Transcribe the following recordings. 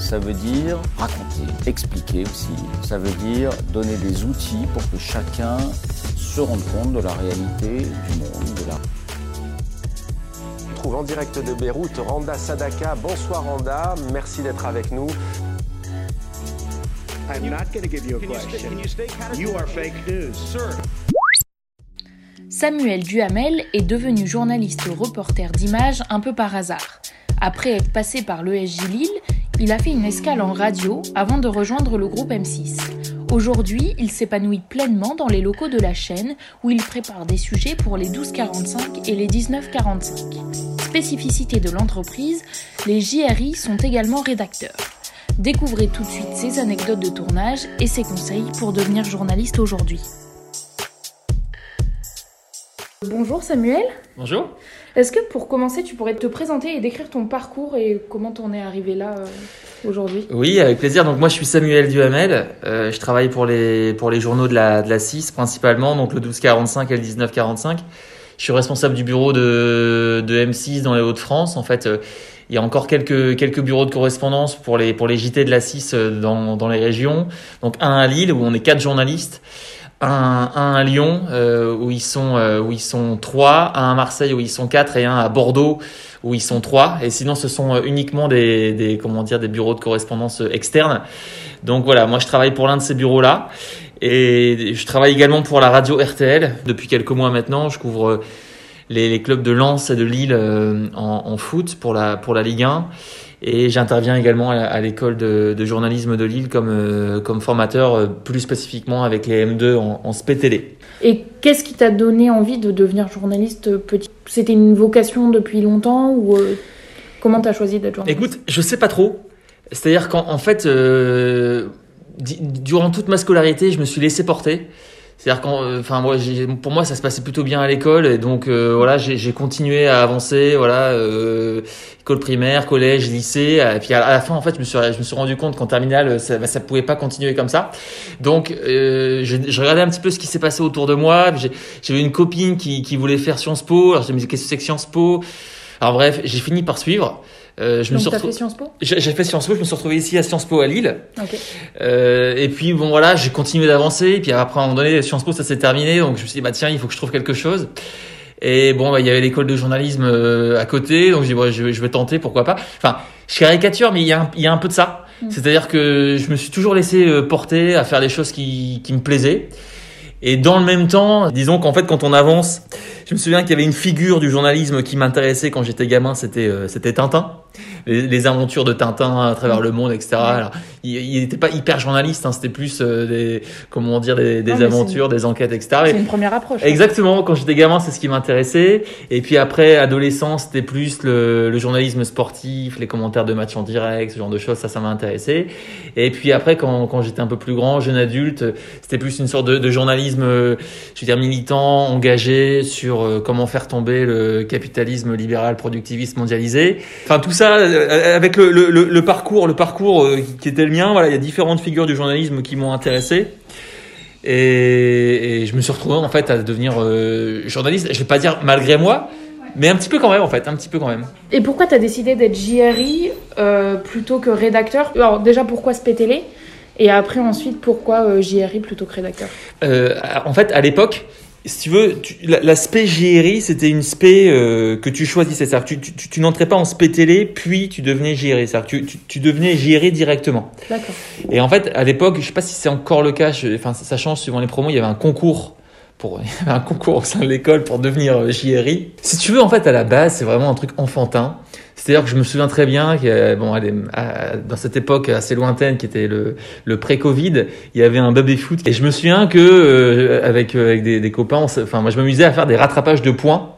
ça veut dire raconter, expliquer aussi. Ça veut dire donner des outils pour que chacun se rende compte de la réalité du monde, de la On trouve en direct de Beyrouth Randa Sadaka. Bonsoir Randa, merci d'être avec nous. I'm not going to give you a question. You are fake news. Samuel Duhamel est devenu journaliste reporter d'images un peu par hasard. Après être passé par l'ESJ Lille, il a fait une escale en radio avant de rejoindre le groupe M6. Aujourd'hui, il s'épanouit pleinement dans les locaux de la chaîne où il prépare des sujets pour les 1245 et les 1945. Spécificité de l'entreprise, les JRI sont également rédacteurs. Découvrez tout de suite ses anecdotes de tournage et ses conseils pour devenir journaliste aujourd'hui. Bonjour Samuel. Bonjour. Est-ce que pour commencer, tu pourrais te présenter et décrire ton parcours et comment t'en es arrivé là euh, aujourd'hui? Oui, avec plaisir. Donc moi, je suis Samuel Duhamel. Euh, je travaille pour les pour les journaux de la de la 6 principalement, donc le 1245 et le 1945. Je suis responsable du bureau de de M6 dans les Hauts-de-France. En fait, euh, il y a encore quelques quelques bureaux de correspondance pour les pour les JT de la 6 euh, dans dans les régions. Donc un à Lille où on est quatre journalistes un, un à Lyon euh, où ils sont euh, où ils sont trois, un à Marseille où ils sont quatre et un à Bordeaux où ils sont trois. Et sinon, ce sont euh, uniquement des, des comment dire des bureaux de correspondance externes. Donc voilà, moi je travaille pour l'un de ces bureaux là et je travaille également pour la radio RTL depuis quelques mois maintenant. Je couvre les, les clubs de Lens et de Lille en, en foot pour la pour la Ligue 1. Et j'interviens également à, l'école de, de, journalisme de Lille comme, euh, comme formateur, euh, plus spécifiquement avec les M2 en, en SPTL. Et qu'est-ce qui t'a donné envie de devenir journaliste petit? C'était une vocation depuis longtemps ou euh, comment t'as choisi d'être journaliste? Écoute, je sais pas trop. C'est-à-dire qu'en en fait, euh, durant toute ma scolarité, je me suis laissé porter. C'est-à-dire quand, enfin moi, pour moi, ça se passait plutôt bien à l'école et donc euh, voilà, j'ai continué à avancer, voilà, euh, école primaire, collège, lycée, et puis à, la fin, en fait, je me suis, je me suis rendu compte qu'en terminale, ça, bah, ça pouvait pas continuer comme ça. Donc, euh, je, je, regardais un petit peu ce qui s'est passé autour de moi. J'avais une copine qui, qui voulait faire Sciences Po. Alors je me disais qu'est-ce que c'est que Sciences Po? Alors bref, j'ai fini par suivre. Euh, je Donc me suis retrouvé... fait Sciences Po J'ai fait Sciences Po, je me suis retrouvé ici à Sciences Po à Lille. Okay. Euh, et puis bon voilà, j'ai continué d'avancer. Et puis après à un moment donné, Sciences Po ça s'est terminé, donc je me suis dit bah tiens, il faut que je trouve quelque chose. Et bon, bah, il y avait l'école de journalisme euh, à côté, donc j'ai dit bon, je, je vais tenter, pourquoi pas. Enfin, je caricature, mais il y a un, il y a un peu de ça. Mm. C'est-à-dire que je me suis toujours laissé porter à faire des choses qui, qui me plaisaient. Et dans le même temps, disons qu'en fait, quand on avance, je me souviens qu'il y avait une figure du journalisme qui m'intéressait quand j'étais gamin, c'était euh, c'était Tintin, les, les, aventures de Tintin à travers le monde, etc. Alors, il n'était pas hyper journaliste, hein, c'était plus euh, des comment dire des, des non, aventures, des enquêtes, etc. C'est une première approche. Exactement. Quand j'étais gamin, c'est ce qui m'intéressait. Et puis après, adolescent, c'était plus le, le, journalisme sportif, les commentaires de matchs en direct, ce genre de choses. Ça, ça m'a intéressé. Et puis après, quand quand j'étais un peu plus grand, jeune adulte, c'était plus une sorte de, de journalisme, je veux dire militant, engagé sur euh, comment faire tomber le capitalisme libéral productiviste mondialisé. Enfin tout ça euh, avec le, le, le parcours, le parcours euh, qui était le mien. Voilà, il y a différentes figures du journalisme qui m'ont intéressé. Et, et, je me suis retrouvé en fait à devenir euh, journaliste. Je vais pas dire malgré moi, mais un petit peu quand même en fait, un petit peu quand même. Et pourquoi tu as décidé d'être JRI euh, plutôt que rédacteur? Alors déjà pourquoi SPTL Et après ensuite pourquoi euh, JRI plutôt que rédacteur? En fait à l'époque si tu veux, l'aspect GRI, c'était une spé euh, que tu choisissais. C'est-à-dire que tu, tu, tu n'entrais pas en spé télé, puis tu devenais. C'est-à-dire que tu, tu, tu devenais GRI directement. D'accord. Et en fait, à l'époque, je sais pas si c'est encore le cas, je- enfin, ça, change suivant les promos, il y avait un concours. Pour, il y avait un concours au sein de l'école pour devenir euh, JRI. Si tu veux, en fait, à la base, c'est vraiment un truc enfantin. C'est-à-dire que je me souviens très bien que, bon, allez, à- dans cette époque assez lointaine qui était le, le pré-Covid, il y avait un baby foot. Et je me souviens que, euh, avec, euh, avec des, copains, enfin, moi, je m'amusais à faire des rattrapages de points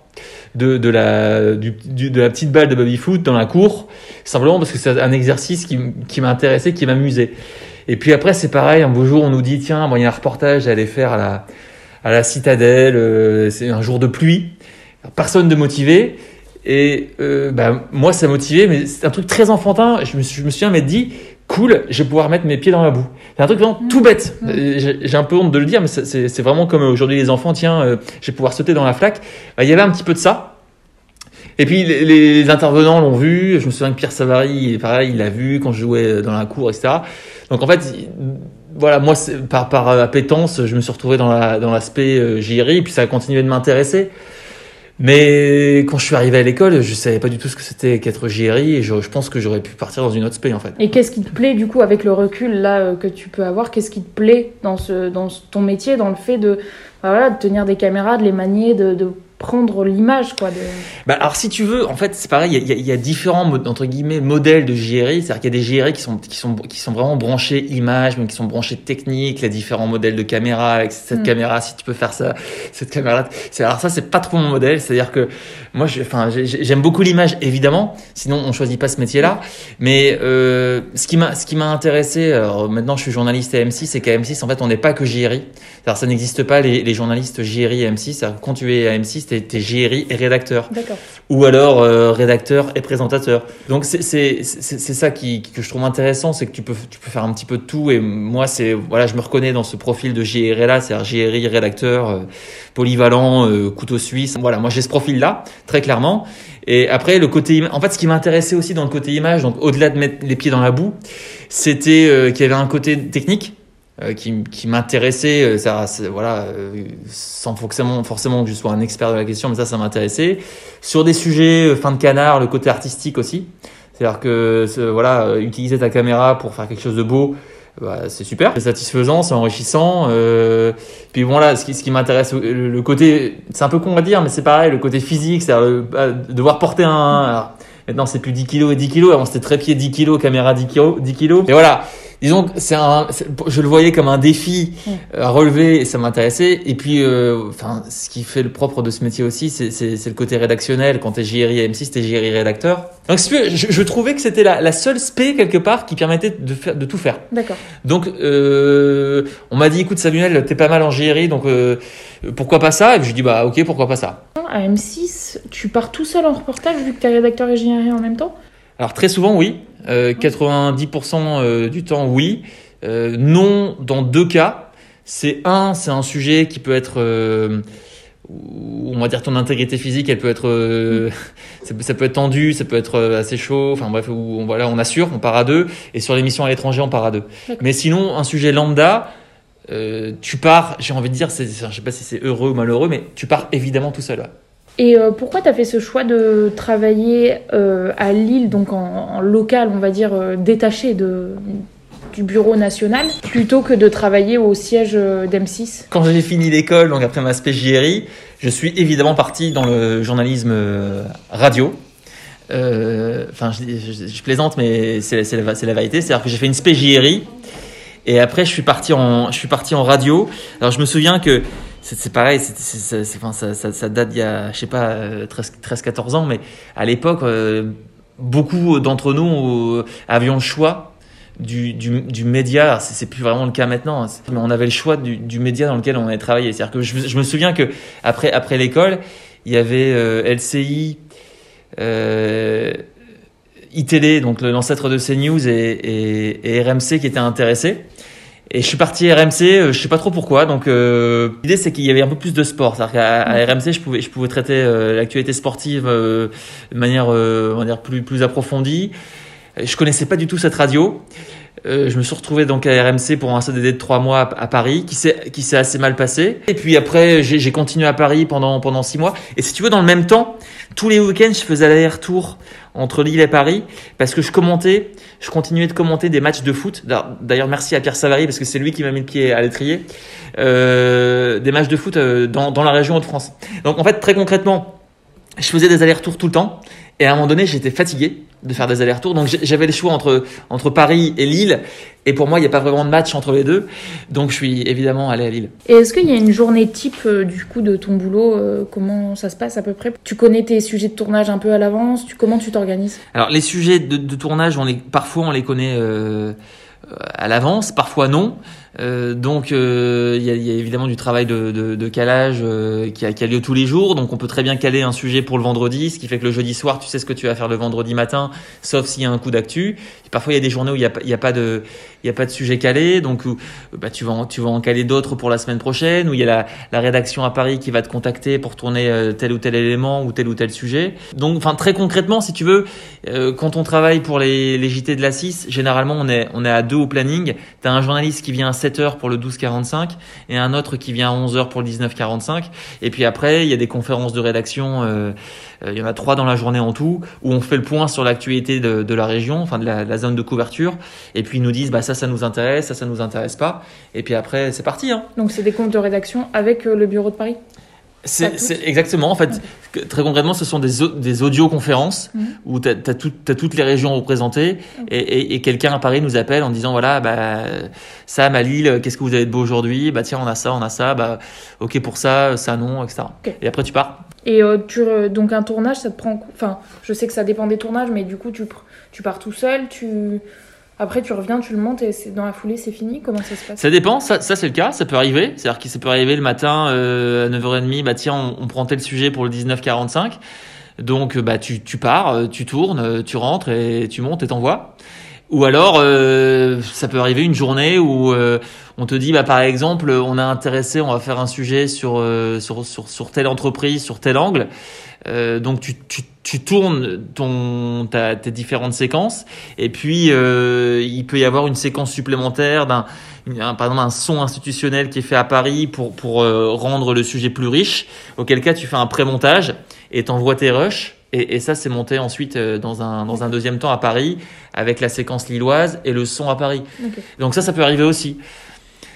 de, de, la, du, de la petite balle de baby foot dans la cour, simplement parce que c'est un exercice qui, qui m'intéressait, qui m'amusait. Et puis après, c'est pareil, un beau jour, on nous dit, tiens, bon, il y a un reportage à aller faire à la, à la citadelle, euh, c'est un jour de pluie, personne de motivé. Et euh, bah, moi, ça motivé, mais c'est un truc très enfantin. Je me, je me souviens m'être dit, cool, je vais pouvoir mettre mes pieds dans la boue. C'est un truc vraiment tout bête. Mmh. Euh, J'ai un peu honte de le dire, mais c'est- vraiment comme aujourd'hui les enfants, tiens, euh, je vais pouvoir sauter dans la flaque. Bah, Il y avait un petit peu de ça. Et puis les, les intervenants l'ont vu. Je me souviens que Pierre Savary, pareil, il l'a vu quand je jouais dans la cour, etc. Donc en fait, il- voilà, moi, par, par appétence, je me suis retrouvé dans la- dans l'aspect euh, JRI, puis ça a continué de m'intéresser. Mais quand je suis arrivé à l'école, je savais pas du tout ce que c'était qu'être JRI, et je, pense que j'aurais pu partir dans une autre spé en fait. Et qu'est-ce qui te plaît du coup avec le recul là euh, que tu peux avoir? Qu'est-ce qui te plaît dans ton métier, dans le fait de bah, de tenir des caméras, de les manier, de prendre l'image quoi. De... Bah, alors si tu veux, en fait, c'est pareil, il y a, il y a différents entre guillemets modèles de JRI, c'est-à-dire qu'il y a des JRI qui sont qui sont qui sont vraiment branchés images, mais qui sont branchés technique, il y a différents modèles de caméra, avec cette Mm. caméra si tu peux faire ça, cette caméra. C'est alors ça c'est pas trop mon modèle, c'est-à-dire que moi enfin j'ai- j'ai- j'aime beaucoup l'image évidemment, sinon on choisit pas ce métier-là, mais euh, ce qui m'a ce qui m'a intéressé alors maintenant je suis journaliste à M6 et qu'à M6 en fait on n'est pas que JRI. C'est-à-dire ça n'existe pas les, les journalistes JRI à M6, c'est-à-dire que quand tu es à M6 t'es t'es JRI et rédacteur D'accord. ou alors euh, rédacteur et présentateur. Donc c'est c'est c'est c'est ça qui que je trouve intéressant, c'est que tu peux tu peux faire un petit peu de tout et moi c'est voilà je me reconnais dans ce profil de JRI là, c'est-à-dire JRI rédacteur euh, polyvalent euh, couteau suisse. Voilà, moi j'ai ce profil là très clairement. Et après le côté en fait ce qui m'intéressait aussi dans le côté image, donc au-delà de mettre les pieds dans la boue, c'était euh, qu'il y avait un côté technique qui, qui m'intéressait, euh, voilà, euh, sans forcément, que je sois un expert de la question, mais ça, ça m'intéressait. Sur des sujets euh, fin de canard, le côté artistique aussi. C'est-à-dire que voilà, euh, utiliser ta caméra pour faire quelque chose de beau, bah, c'est super, c'est satisfaisant, c'est enrichissant. Euh, puis ce qui, ce qui m'intéresse, le, côté, c'est un peu con à dire, mais c'est pareil, le côté physique, c'est-à-dire euh, devoir porter un. alors, maintenant, c'est plus 10 kilos et 10 kilos. Avant, c'était trépied 10 kilos, caméra 10 kilos. 10 kilos. Et voilà. Disons que c'est un, je le voyais comme un défi euh, à relever et ça m'intéressait. Et puis, euh, enfin, ce qui fait le propre de ce métier aussi, c'est, c'est, c'est le côté rédactionnel. Quand t'es JRI à M6, t'es JRI rédacteur. Donc, si tu veux, je, je trouvais que c'était la, la seule spé quelque part qui permettait de faire, de tout faire. D'accord. Donc, euh, on m'a dit, écoute Samuel, t'es pas mal en JRI, donc euh, pourquoi pas ça? Et puis je dis, bah ok, pourquoi pas ça? À M6, tu pars tout seul en reportage vu que tu es rédacteur et JRI en même temps? Alors très souvent oui, Euh, 90% euh, du temps oui, Euh, non dans deux cas. C'est un, c'est un sujet qui peut être, euh, on va dire ton intégrité physique, elle peut être, euh, ça, peut, ça peut être tendu, ça peut être euh, assez chaud. Enfin bref, on, voilà, on assure, on part à deux, et sur l'émission à l'étranger, on part à deux. Mais sinon, un sujet lambda. euh, tu pars, j'ai envie de dire, c'est, je sais pas si c'est heureux ou malheureux, mais tu pars évidemment tout seul. Et euh, pourquoi tu as fait ce choix de travailler euh, à Lille, donc en, local, on va dire, euh, détaché de, du bureau national, plutôt que de travailler au siège euh, d'M6 Quand j'ai fini l'école, donc après ma spé JRI, je suis évidemment parti dans le journalisme radio. Enfin, je, plaisante, mais c'est la, la vérité. C'est-à-dire que j'ai fait une spé JRI et après je suis parti en, je suis parti en radio. Alors je me souviens que c'est pareil, ça, date d'il y a, je sais pas, euh, 13-14 ans, mais à l'époque, euh, beaucoup d'entre nous euh, avions le choix du, du, du média, c'est plus vraiment le cas maintenant, hein, mais on avait le choix du, média dans lequel on allait travailler. C'est-à-dire que je, me souviens que après, après l'école, il y avait euh, LCI, euh, iTélé, donc l'ancêtre de CNews et RMC qui étaient intéressés. Et je suis parti à RMC, euh, je sais pas trop pourquoi. Donc euh, l'idée c'est qu'il y avait un peu plus de sport. C'est-à-dire qu'à à RMC, je pouvais, je pouvais traiter euh, l'actualité sportive euh, de manière, on va dire plus plus approfondie. Je connaissais pas du tout cette radio. Euh, je me suis retrouvé donc à RMC pour un CDD de trois mois à, Paris, qui s'est assez mal passé. Et puis après, j'ai continué à Paris pendant pendant six mois. Et si tu veux, dans le même temps, tous les week-ends, je faisais l'aller-retour entre Lille et Paris parce que je commentais, je continuais de commenter des matchs de foot. D'ailleurs, merci à Pierre Savary parce que c'est lui qui m'a mis le pied à l'étrier. Euh, des matchs de foot euh, dans dans la région Hauts-de-France. Donc en fait, très concrètement, je faisais des allers-retours tout le temps. Et à un moment donné, j'étais fatigué de faire des allers-retours. Donc j'avais le choix entre, entre Paris et Lille. Et pour moi, il n'y a pas vraiment de match entre les deux. Donc je suis évidemment allé à Lille. Et est-ce qu'il y a une journée type euh, du coup de ton boulot euh, Comment ça se passe à peu près? Tu connais tes sujets de tournage un peu à l'avance? Tu, Comment tu t'organises? Alors les sujets de, tournage, on les, parfois on les connaît euh, à l'avance, parfois non. Euh, donc euh, il y, a, y, a, évidemment du travail de, de, de calage euh, qui, a, qui, a, lieu tous les jours. Donc on peut très bien caler un sujet pour le vendredi, ce qui fait que le jeudi soir tu sais ce que tu vas faire le vendredi matin, sauf s'il y a un coup d'actu. Parfois il y a des journées où il n'y a, y a, pas de a pas de sujet calé, donc bah, tu vas en, tu vas en caler d'autres pour la semaine prochaine. Où il y a la, la, rédaction à Paris qui va te contacter pour tourner tel ou tel élément ou tel ou tel sujet. Donc enfin très concrètement si tu veux, quand on travaille pour les, les JT de la 6, généralement on est on est à deux au planning. T'as un journaliste qui vient à 7 heures pour le 12-45 et un autre qui vient à 11 heures pour le 19-45. Et puis après, il y a des conférences de rédaction. Euh, euh, il y en a trois dans la journée en tout où on fait le point sur l'actualité de, la région, enfin de la, la, zone de couverture. Et puis ils nous disent bah ça, ça nous intéresse, ça, ça nous intéresse pas. Et puis après, c'est parti. Hein. Donc c'est des comptes de rédaction avec euh, le bureau de Paris? C'est exactement, en fait, très concrètement, ce sont des, des audioconférences mmh. où tu as, toutes les régions représentées et, et, et quelqu'un à Paris nous appelle en disant voilà, bah, Sam à Lille, qu'est-ce que vous avez de beau aujourd'hui? Bah tiens, on a ça, on a ça, bah ok pour ça, ça non, etc. Et après tu pars. Et euh, tu, donc un tournage, ça te prend. Enfin, je sais que ça dépend des tournages, mais du coup, tu, tu pars tout seul, tu. Après, tu reviens, tu le montes et dans la foulée, c'est fini Comment ça se passe? Ça dépend, ça, c'est le cas, ça peut arriver. C'est-à-dire que ça peut arriver le matin euh, à 9h30, bah tiens, on, prend tel sujet pour le 19h45. Donc, bah, tu, tu pars, euh, tu tournes, euh, tu rentres et tu montes et t'envoies. Ou alors, ça peut arriver une journée où on te dit, bah, par exemple, on a intéressé, on va faire un sujet sur, sur, sur, telle entreprise, sur tel angle. Euh, donc tu, tu, tu, tournes ton, ta, tes différentes séquences et puis euh, il peut y avoir une séquence supplémentaire d'un par exemple un son institutionnel qui est fait à Paris pour, pour euh, rendre le sujet plus riche, auquel cas tu fais un pré-montage et t'envoies tes rushs. Et, et ça, c'est monté ensuite dans un, dans un deuxième temps à Paris avec la séquence lilloise et le son à Paris. Okay. Donc ça, ça peut arriver aussi.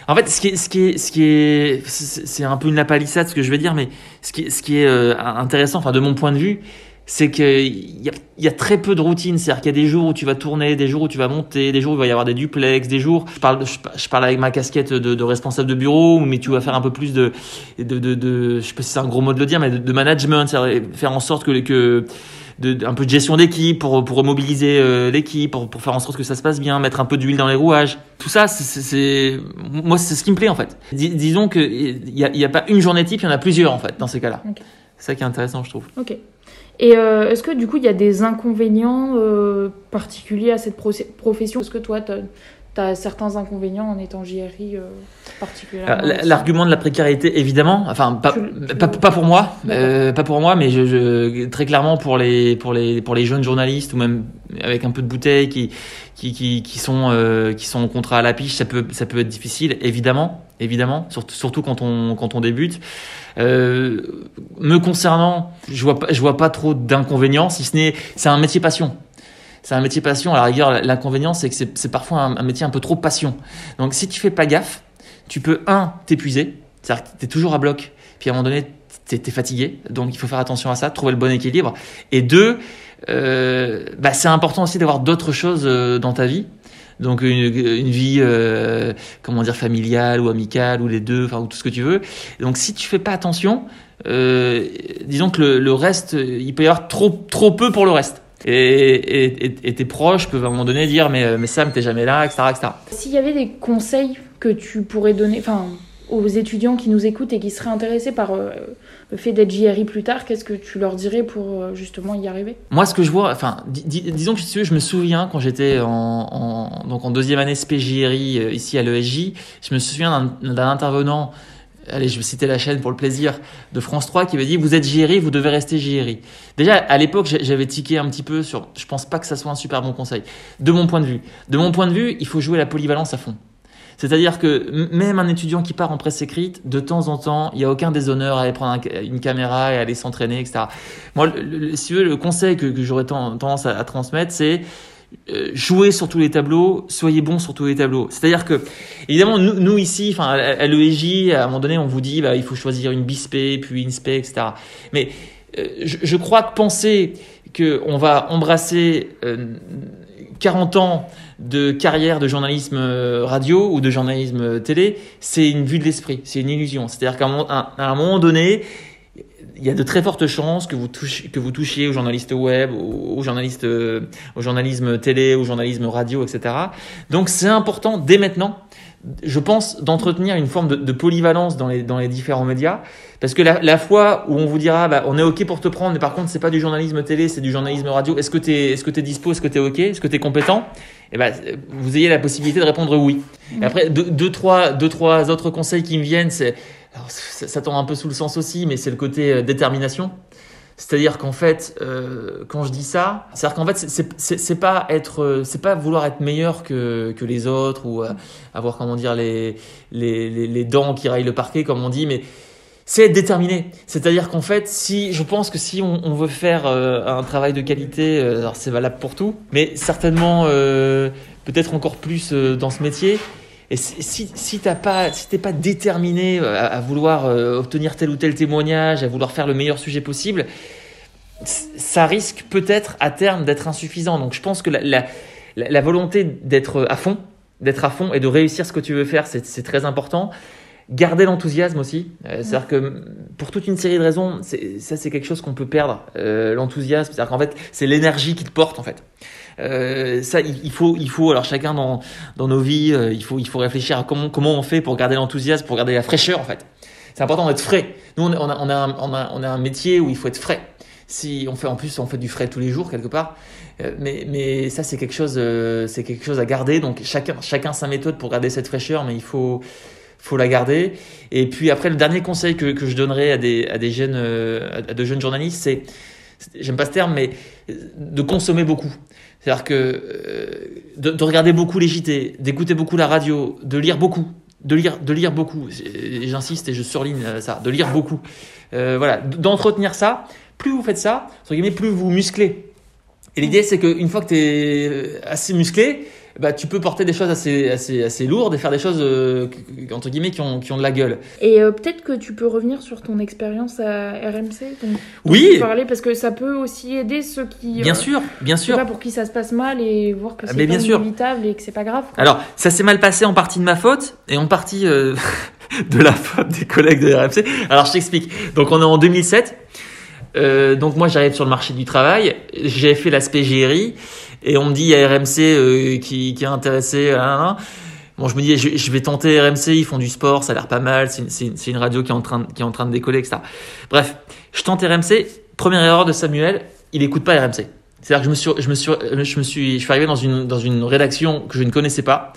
En fait, ce qui est, ce qui est, ce qui est, c'est un peu une lapalissade ce que je vais dire, mais ce qui, ce qui est euh, intéressant, enfin de mon point de vue, c'est qu'il y a, y a très peu de routine. C'est-à-dire qu'il y a des jours où tu vas tourner, des jours où tu vas monter, des jours où il va y avoir des duplex, des jours. Je parle, je, parle avec ma casquette de, de, responsable de bureau, mais tu vas faire un peu plus de, de, de, de je sais pas si c'est un gros mot de le dire, mais de, de management, faire en sorte que, que de, un peu de gestion d'équipe pour, pour mobiliser euh, l'équipe, pour, pour faire en sorte que ça se passe bien, mettre un peu d'huile dans les rouages. Tout ça, c'est moi, c'est ce qui me plaît en fait. Dis, disons qu'il n'y a, y a pas une journée type, il y en a plusieurs en fait dans ces cas-là. Okay. C'est ça qui est intéressant, je trouve. Ok. Et euh, est-ce que du coup, il y a des inconvénients euh, particuliers à cette profession? Est-ce que toi, tu as certains inconvénients en étant JRI euh, particulièrement. L'argument de la précarité, évidemment, enfin pas, pas, pas, pour moi, euh, pas pour moi, mais je, je, très clairement pour les pour les pour les jeunes journalistes ou même avec un peu de bouteille qui qui, qui, qui sont euh, qui sont en contrat à la piche, ça peut ça peut être difficile, évidemment, évidemment, surtout surtout quand on quand on débute. Euh, me concernant, je vois pas je vois pas trop d'inconvénients, si ce n'est c'est un métier passion c'est un métier passion. À la rigueur, l'inconvénient, c'est que c'est parfois un, métier un peu trop passion. Donc, si tu fais pas gaffe, tu peux, un, t'épuiser. C'est-à-dire que tu es toujours à bloc. Puis à un moment donné, tu es, fatigué. Donc, il faut faire attention à ça, trouver le bon équilibre. Et deux, euh, bah, c'est important aussi d'avoir d'autres choses euh, dans ta vie. Donc une, vie, euh, comment dire, familiale ou amicale ou les deux, enfin ou tout ce que tu veux. Donc si tu fais pas attention, disons que le, le, reste, il peut y avoir trop trop peu pour le reste et, et, et, tes proches peuvent à un moment donné dire mais, mais Sam t'es jamais là etc etc s'il y avait des conseils que tu pourrais donner enfin aux étudiants qui nous écoutent et qui seraient intéressés par euh, le fait d'être JRI plus tard, qu'est-ce que tu leur dirais pour euh, justement y arriver? Moi, ce que je vois, enfin, dis, disons que je me souviens quand j'étais en, en, donc en deuxième année SPJRI euh, ici à l'ESJ, je me souviens d'un intervenant allez, je vais citer la chaîne pour le plaisir, de France 3 qui avait dit, vous êtes JRI, vous devez rester JRI. Déjà, à l'époque, j'avais tiqué un petit peu sur, je pense pas que ça soit un super bon conseil. De mon point de vue. De mon point de vue, il faut jouer la polyvalence à fond. C'est-à-dire que même un étudiant qui part en presse écrite, de temps en temps, il n'y a aucun déshonneur à aller prendre une caméra et aller s'entraîner, etc. Moi, le, si vous le conseil que, j'aurais tendance à, transmettre, c'est euh, jouer sur tous les tableaux, soyez bon sur tous les tableaux. C'est-à-dire que, évidemment, nous, ici, enfin, à, l'EJ, à un moment donné, on vous dit, bah, il faut choisir une BISP, puis une SPE, etc. Mais euh, je, crois que penser qu'on va embrasser 40 euh, ans de carrière de journalisme euh, radio ou de journalisme télé, c'est une vue de l'esprit, c'est une illusion. C'est-à-dire qu'à un, moment donné, il y a de très fortes chances que vous, touchiez, que vous touchiez aux journalistes web, aux, journalistes, euh, au journalisme télé, au journalisme radio, etc. Donc c'est important dès maintenant, je pense, d'entretenir une forme de, polyvalence dans les, dans les différents médias. Parce que la, la fois où on vous dira, bah, on est OK pour te prendre, mais par contre, c'est pas du journalisme télé, c'est du journalisme radio, est-ce que tu es, est-ce que es dispo, est-ce que tu es OK, est-ce que tu es compétent? Eh ben, vous ayez la possibilité de répondre oui. Et après, deux, deux, trois, deux, trois autres conseils qui me viennent, c'est, ça, tombe un peu sous le sens aussi, mais c'est le côté euh, détermination. C'est-à-dire qu'en fait, euh, quand je dis ça, c'est-à-dire qu'en fait, c'est pas être, euh, c'est pas vouloir être meilleur que, que les autres ou avoir comment dire les, les, les, dents qui raillent le parquet, comme on dit, mais c'est être déterminé. C'est-à-dire qu'en fait, si je pense que si on, veut faire un travail de qualité, alors c'est valable pour tout, mais certainement peut-être encore plus dans ce métier. Et si, si t'as pas, si t'es pas déterminé à, vouloir obtenir tel ou tel témoignage, à vouloir faire le meilleur sujet possible, ça risque peut-être à terme d'être insuffisant. Donc je pense que la, la, la volonté d'être à fond, d'être à fond et de réussir ce que tu veux faire, c'est très important garder l'enthousiasme aussi. Euh, c'est-à-dire que pour toute une série de raisons, ça c'est quelque chose qu'on peut perdre. Euh, l'enthousiasme, c'est-à-dire qu'en fait c'est l'énergie qui te porte en fait. Euh, ça, il, faut, il faut. Alors chacun dans dans nos vies, euh, il faut il faut réfléchir à comment comment on fait pour garder l'enthousiasme, pour garder la fraîcheur en fait. C'est important d'être frais. Nous on a on a on a un, on a, un métier où il faut être frais. Si on fait en plus on fait du frais tous les jours quelque part, mais mais ça c'est quelque chose c'est quelque chose à garder. Donc chacun chacun sa méthode pour garder cette fraîcheur, mais il faut faut la garder. Et puis après, le dernier conseil que, que je donnerais à des, à des jeunes, euh, à de jeunes journalistes, c'est, j'aime pas ce terme, mais de consommer beaucoup. C'est-à-dire que euh, de, de, regarder beaucoup les JT, d'écouter beaucoup la radio, de lire beaucoup, de lire, de lire beaucoup. J'insiste et je surligne euh, ça, de lire beaucoup. Euh, voilà, d'entretenir ça. Plus vous faites ça, plus vous musclez. Et l'idée, c'est qu'une fois que tu es assez musclé, bah, tu peux porter des choses assez, assez, assez lourdes et faire des choses, euh, entre guillemets, qui ont, qui ont de la gueule. Et euh, peut-être que tu peux revenir sur ton expérience à RMC donc, Oui parler, Parce que ça peut aussi aider ceux qui. Bien euh, sûr, bien sûr. Pas pour qui ça se passe mal et voir que c'est pas inévitable et que c'est pas grave. Alors, ça s'est mal passé en partie de ma faute et en partie de la faute des collègues de RMC. Alors, je t'explique. Donc, on est en 2007. Donc, moi, j'arrive sur le marché du travail. J'ai fait l'aspect GRI et on me dit il y a RMC euh, qui, est intéressé. Hein, hein. Bon, je me dis, je, vais tenter RMC, ils font du sport, ça a l'air pas mal, c'est une radio qui est, en train, qui est en train de décoller, etc. Bref, je tente RMC, première erreur de Samuel, il écoute pas RMC. C'est-à-dire que je me suis, je me suis, je me suis, je suis arrivé dans une, dans une rédaction que je ne connaissais pas.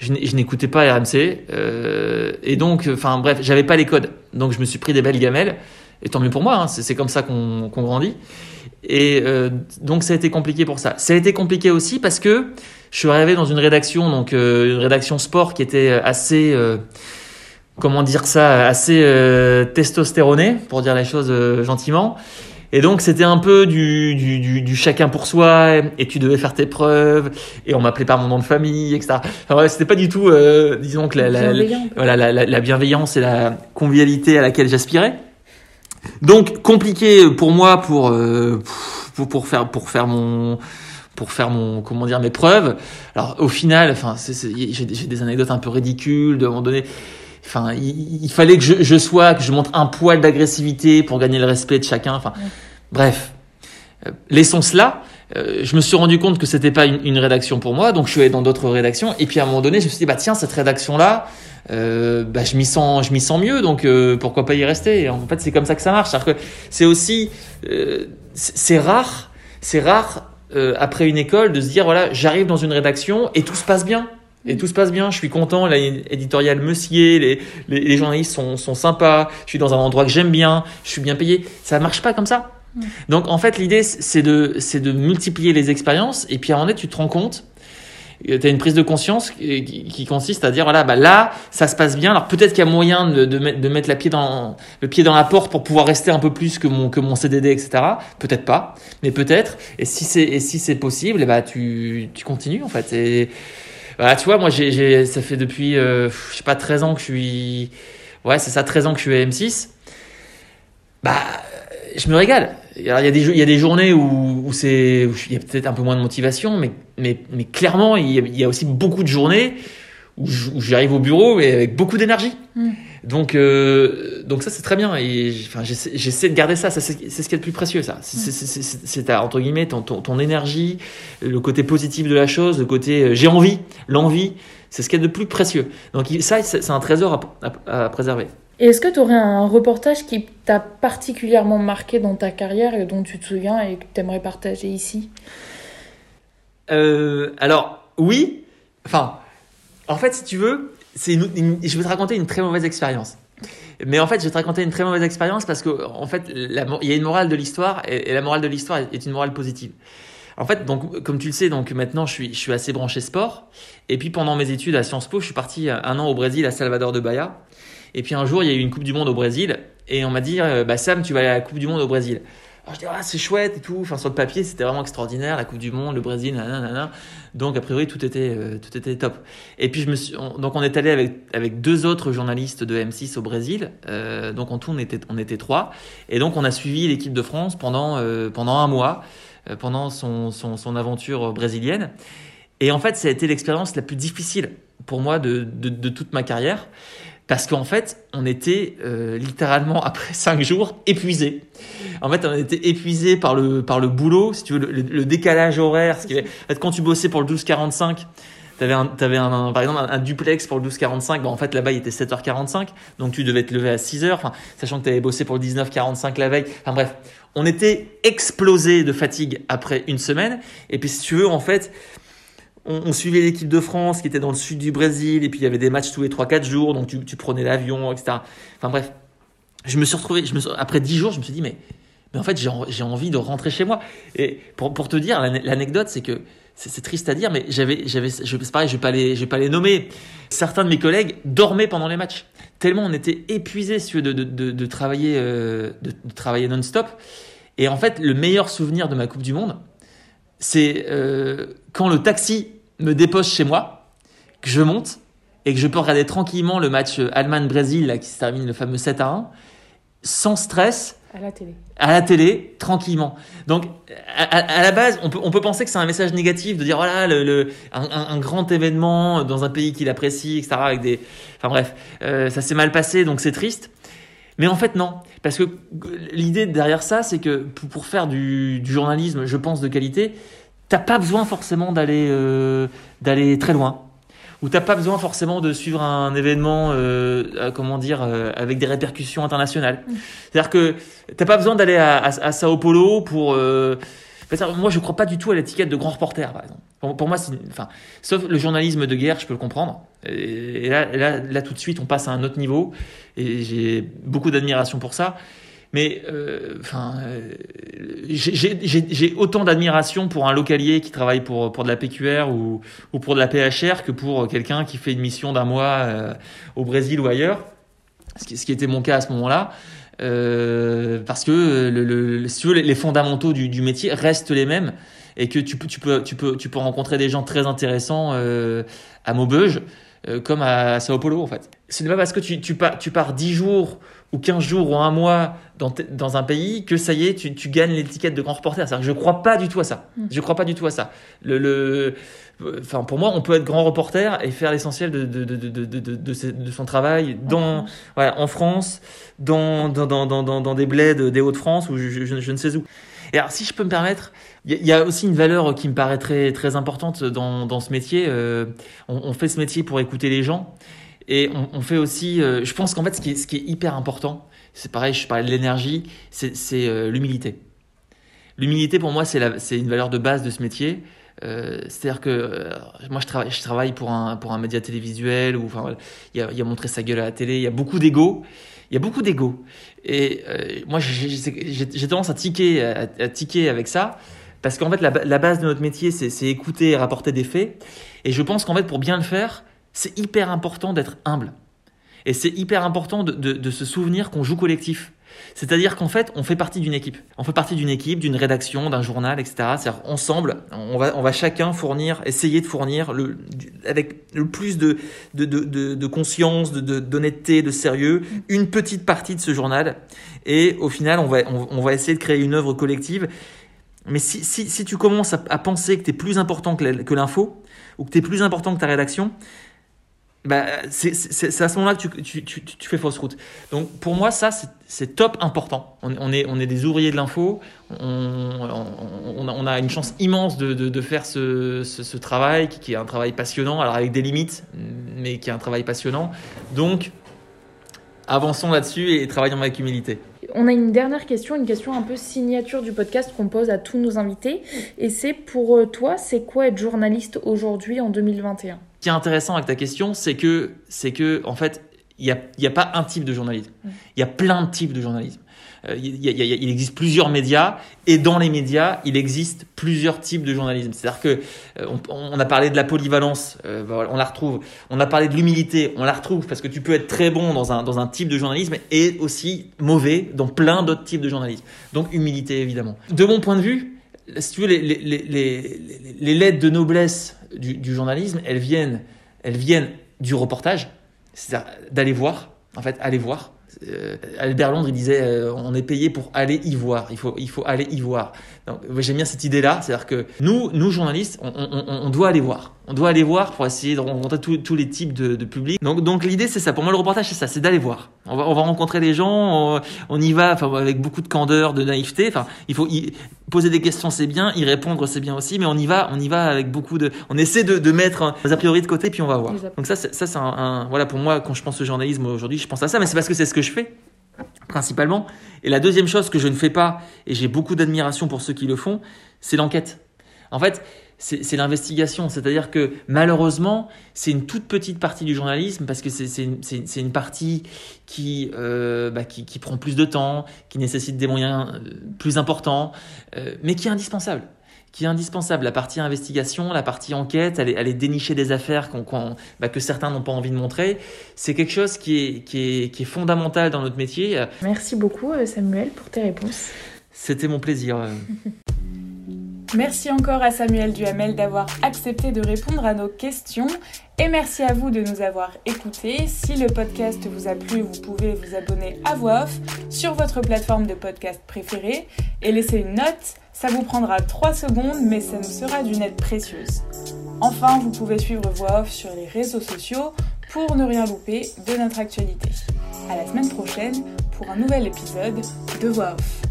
Je n'écoutais pas RMC, euh, et donc, enfin bref, j'avais pas les codes. Donc je me suis pris des belles gamelles, et tant mieux pour moi, hein, c'est comme ça qu'on qu'on grandit. Et euh, donc ça a été compliqué pour ça. Ça a été compliqué aussi parce que je suis arrivé dans une rédaction, donc euh, une rédaction sport qui était assez, euh, comment dire ça, assez euh, testostéronée, pour dire les choses gentiment. Et donc c'était un peu du, du, du, du, chacun pour soi, et tu devais faire tes preuves, et on m'appelait par mon nom de famille, etc. Enfin, c'était pas du tout, disons que la, la, voilà, la, la, bienveillance et la convivialité à laquelle j'aspirais. Donc compliqué pour moi pour, euh, pour, pour faire pour faire mon pour faire mon comment dire mes preuves. Alors au final, enfin j'ai des anecdotes un peu ridicules de un moment donné. Enfin, il, fallait que je, je, sois, que je montre un poil d'agressivité pour gagner le respect de chacun. Enfin, bref, euh, laissons cela. Euh, je me suis rendu compte que c'était pas une, une, rédaction pour moi, donc je suis allé dans d'autres rédactions. Et puis à un moment donné, je me suis dit bah tiens cette rédaction là, euh, bah, je m'y sens, je m'y sens mieux, donc euh, pourquoi pas y rester? En fait, c'est comme ça que ça marche. c'est aussi, euh, c'est rare, c'est rare après une école de se dire voilà, j'arrive dans une rédaction et tout se passe bien. Et tout se passe bien, je suis content, l'éditorial me sied, les, les, les, journalistes sont, sont sympas, je suis dans un endroit que j'aime bien, je suis bien payé. Ça marche pas comme ça. Donc en fait, l'idée, c'est de, de multiplier les expériences et puis à un moment donné, tu te rends compte tu as une prise de conscience qui, qui, consiste à dire voilà bah là ça se passe bien. Alors peut-être qu'il y a moyen de, mettre, de mettre la pied dans le pied dans la porte pour pouvoir rester un peu plus que mon que mon CDD etc peut-être pas mais peut-être. Et si c'est si c'est possible et bah tu tu continues en fait. Et bah, tu vois moi j'ai ça fait depuis euh, je sais pas 13 ans que je suis ouais c'est ça 13 ans que je suis à M6 bah je me régale il y a des il y a des journées où, où c'est il y a peut-être un peu moins de motivation mais mais mais clairement il y a, il y a aussi beaucoup de journées où j'arrive au bureau mais avec beaucoup d'énergie. Mm. donc euh, donc ça c'est très bien. Et enfin j'essaie de garder ça, ça c'est ce qui est le plus précieux ça. C'est mm. entre guillemets ton, ton, ton énergie le côté positif de la chose le côté euh, j'ai envie l'envie c'est ce qui est de plus précieux. Donc ça c'est un trésor à, à, à préserver est-ce que tu aurais un reportage qui t'a particulièrement marqué dans ta carrière et dont tu te souviens et que tu aimerais partager ici? Euh, Alors, oui. Enfin, en fait, si tu veux, je vais te raconter une très mauvaise expérience. Mais en fait, je vais te raconter une très mauvaise expérience parce que, en fait, la, il y a une morale de l'histoire et, la morale de l'histoire est une morale positive. En fait, donc, comme tu le sais, donc maintenant, je suis, je suis assez branché sport. Et puis, pendant mes études à Sciences Po, je suis parti un an au Brésil, à Salvador de Bahia. Et puis un jour, il y a eu une Coupe du Monde au Brésil et on m'a dit euh, bah Sam, tu vas aller à la Coupe du Monde au Brésil. Alors je dis ah c'est chouette et tout. Enfin sur le papier, c'était vraiment extraordinaire la Coupe du Monde, le Brésil, nanana. Donc a priori tout était euh, tout était top. Et puis je me suis donc on est allé avec avec deux autres journalistes de M6 au Brésil. Euh, donc en tout on était on était trois. Et donc on a suivi l'équipe de France pendant pendant un mois pendant son, son son aventure brésilienne. Et en fait ça a été l'expérience la plus difficile pour moi de, de toute ma carrière parce qu'en fait, on était euh, littéralement après cinq jours épuisés. En fait, on était épuisé par le par le boulot, si tu veux, le, décalage horaire. Qui est, quand tu bossais pour le 12-45, t'avais un, avais un, par exemple un, duplex pour le 12-45. Bon, en fait, là-bas, il était 7h45, donc tu devais te lever à 6h. Enfin, sachant que tu avais bossé pour le 19-45 la veille. Enfin bref, on était explosé de fatigue après une semaine. Et puis, si tu veux, en fait, on, suivait l'équipe de France qui était dans le sud du Brésil, et puis il y avait des matchs tous les 3-4 jours, donc tu, tu prenais l'avion, etc. Enfin bref, je me suis retrouvé, je me après 10 jours, je me suis dit, mais, mais en fait, j'ai envie de rentrer chez moi. Et pour, pour te dire, l'anecdote, c'est que c'est triste à dire, mais j'avais, j'avais, c'est pareil, je vais pas les, je vais pas les nommer. Certains de mes collègues dormaient pendant les matchs, tellement on était épuisés de, de, de, travailler, euh, de travailler non-stop. Et en fait, le meilleur souvenir de ma Coupe du Monde, c'est euh, quand le taxi me dépose chez moi, que je monte et que je peux regarder tranquillement le match Allemagne-Brésil qui se termine le fameux 7 à 1, sans stress. À la télé. À la télé, tranquillement. Donc, à, à, la base, on peut, on peut penser que c'est un message négatif de dire voilà, le, le un, un, grand événement dans un pays qu'il apprécie, etc. Avec des, enfin bref, euh, ça s'est mal passé, donc c'est triste. Mais en fait, non. Parce que l'idée derrière ça, c'est que pour faire du, du, journalisme, je pense, de qualité, t'as pas besoin forcément d'aller euh, d'aller très loin. Ou t'as pas besoin forcément de suivre un événement, euh, comment dire, euh, avec des répercussions internationales. Mmh. C'est-à-dire que t'as pas besoin d'aller à, à, à, Sao Paulo pour moi, je crois pas du tout à l'étiquette de grand reporter, par exemple. Pour, moi, enfin, sauf le journalisme de guerre, je peux le comprendre. Et, là, là, là, tout de suite, on passe à un autre niveau, et j'ai beaucoup d'admiration pour ça. Mais, euh, enfin, euh, j'ai autant d'admiration pour un localier qui travaille pour pour de la PQR ou ou pour de la PHR que pour quelqu'un qui fait une mission d'un mois euh, au Brésil ou ailleurs. Ce qui, était mon cas à ce moment-là. Parce que si tu veux, les fondamentaux du, métier restent les mêmes et que tu peux, tu peux, tu peux, tu peux rencontrer des gens très intéressants euh, à Maubeuge euh, comme à Sao Paulo en fait. Ce n'est pas parce que tu, tu, pars, tu pars 10 jours ou 15 jours ou un mois dans, dans un pays que ça y est, tu, tu gagnes l'étiquette de grand reporter. C'est-à-dire que je crois pas du tout à ça. Je crois pas du tout à ça. Le, le, enfin, pour moi, on peut être grand reporter et faire l'essentiel de, de, de, de, son travail dans, voilà, en France, dans, dans, dans, dans, dans des bleds des Hauts-de-France ou je, je, je, ne sais où. Et alors, si je peux me permettre, il y, a aussi une valeur qui me paraît très, importante dans, dans ce métier. Euh, on, fait ce métier pour écouter les gens. Et on, fait aussi, euh, je pense qu'en fait, ce qui est, ce qui est hyper important, c'est pareil, je parlais de l'énergie, c'est euh, l'humilité. L'humilité, pour moi, c'est une valeur de base de ce métier. Euh, C'est-à-dire que moi, je travaille, je travaille pour un, pour un média télévisuel enfin, il, y y a montré sa gueule à la télé, il y a beaucoup d'ego. Il y a beaucoup d'ego. Et moi, j'ai tendance à tiquer, à, à, tiquer avec ça. Parce qu'en fait, la, base de notre métier, c'est écouter et rapporter des faits. Et je pense qu'en fait, pour bien le faire, c'est hyper important d'être humble. Et c'est hyper important de, se souvenir qu'on joue collectif. C'est-à-dire qu'en fait, on fait partie d'une équipe. On fait partie d'une équipe, d'une rédaction, d'un journal, etc. C'est-à-dire ensemble, on va, chacun fournir, essayer de fournir avec le plus de, de, de, de conscience, d'honnêteté, de sérieux, une petite partie de ce journal. Et au final, on va essayer de créer une œuvre collective. Mais si, si, si tu commences à, penser que tu es plus important que l'info, ou que tu es plus important que ta rédaction, bah, c'est à ce moment-là que tu, tu, tu, tu, fais fausse route. Donc pour moi, ça, c'est top important. On, est, on est des ouvriers de l'info, on, on, on, a une chance immense de, de, de faire ce, ce, travail qui est un travail passionnant, alors avec des limites, mais qui est un travail passionnant. Donc avançons là-dessus et travaillons avec humilité. On a une dernière question, une question un peu signature du podcast qu'on pose à tous nos invités. Et c'est pour euh, toi, c'est quoi être journaliste aujourd'hui en 2021 Ce qui est intéressant avec ta question, c'est que, c'est que, en fait, il n'y a, y a pas un type de journalisme. Il y a plein de types de journalisme. Euh, il, existe plusieurs médias et dans les médias, il existe plusieurs types de journalisme. C'est-à-dire que euh, on, a parlé de la polyvalence, euh, on la retrouve. On a parlé de l'humilité, on la retrouve parce que tu peux être très bon dans un, dans un type de journalisme et aussi mauvais dans plein d'autres types de journalisme. Donc humilité évidemment. De mon point de vue, si tu veux, les, les, les, les, lettres de noblesse du, du journalisme, elles viennent, elles viennent du reportage, c'est-à-dire d'aller voir, en fait, aller voir Albert Londres, il disait euh, on est payé pour aller y voir. Il faut, il faut aller y voir. J'aime bien cette idée-là, c'est-à-dire que nous, nous journalistes, on, on, on, doit aller voir. On doit aller voir pour essayer de rencontrer tous les types de, de publics. Donc, donc l'idée, c'est ça. Pour moi, le reportage, c'est ça, c'est d'aller voir. On va, on va rencontrer les gens, on, on y va, enfin, avec beaucoup de candeur, de naïveté. Enfin, il faut y, poser des questions, c'est bien, y répondre, c'est bien aussi, mais on y va, on y va avec beaucoup de, on essaie de, de mettre les a priori de côté, puis on va voir. Donc ça, ça, c'est un, un, voilà, pour moi, quand je pense au journalisme aujourd'hui, je pense à ça, mais c'est parce que c'est ce que je fais principalement. Et la deuxième chose que je ne fais pas, et j'ai beaucoup d'admiration pour ceux qui le font, c'est l'enquête. En fait, c'est l'investigation. C'est-à-dire que malheureusement, c'est une toute petite partie du journalisme parce que c'est une, partie qui, euh, bah, qui, qui, prend plus de temps, qui nécessite des moyens euh, plus importants, euh, mais qui est indispensable qui est indispensable. La partie investigation, la partie enquête, aller, aller dénicher des affaires qu bah, que certains n'ont pas envie de montrer, c'est quelque chose qui est, qui, est, qui est fondamental dans notre métier. Merci beaucoup Samuel pour tes réponses. C'était mon plaisir. Merci encore à Samuel Duhamel d'avoir accepté de répondre à nos questions et merci à vous de nous avoir écoutés. Si le podcast vous a plu, vous pouvez vous abonner à Voix Off sur votre plateforme de podcast préférée et laisser une note. Ça vous prendra 3 secondes mais ça nous sera d'une aide précieuse. Enfin, vous pouvez suivre Voix Off sur les réseaux sociaux pour ne rien louper de notre actualité. À la semaine prochaine pour un nouvel épisode de Voix Off.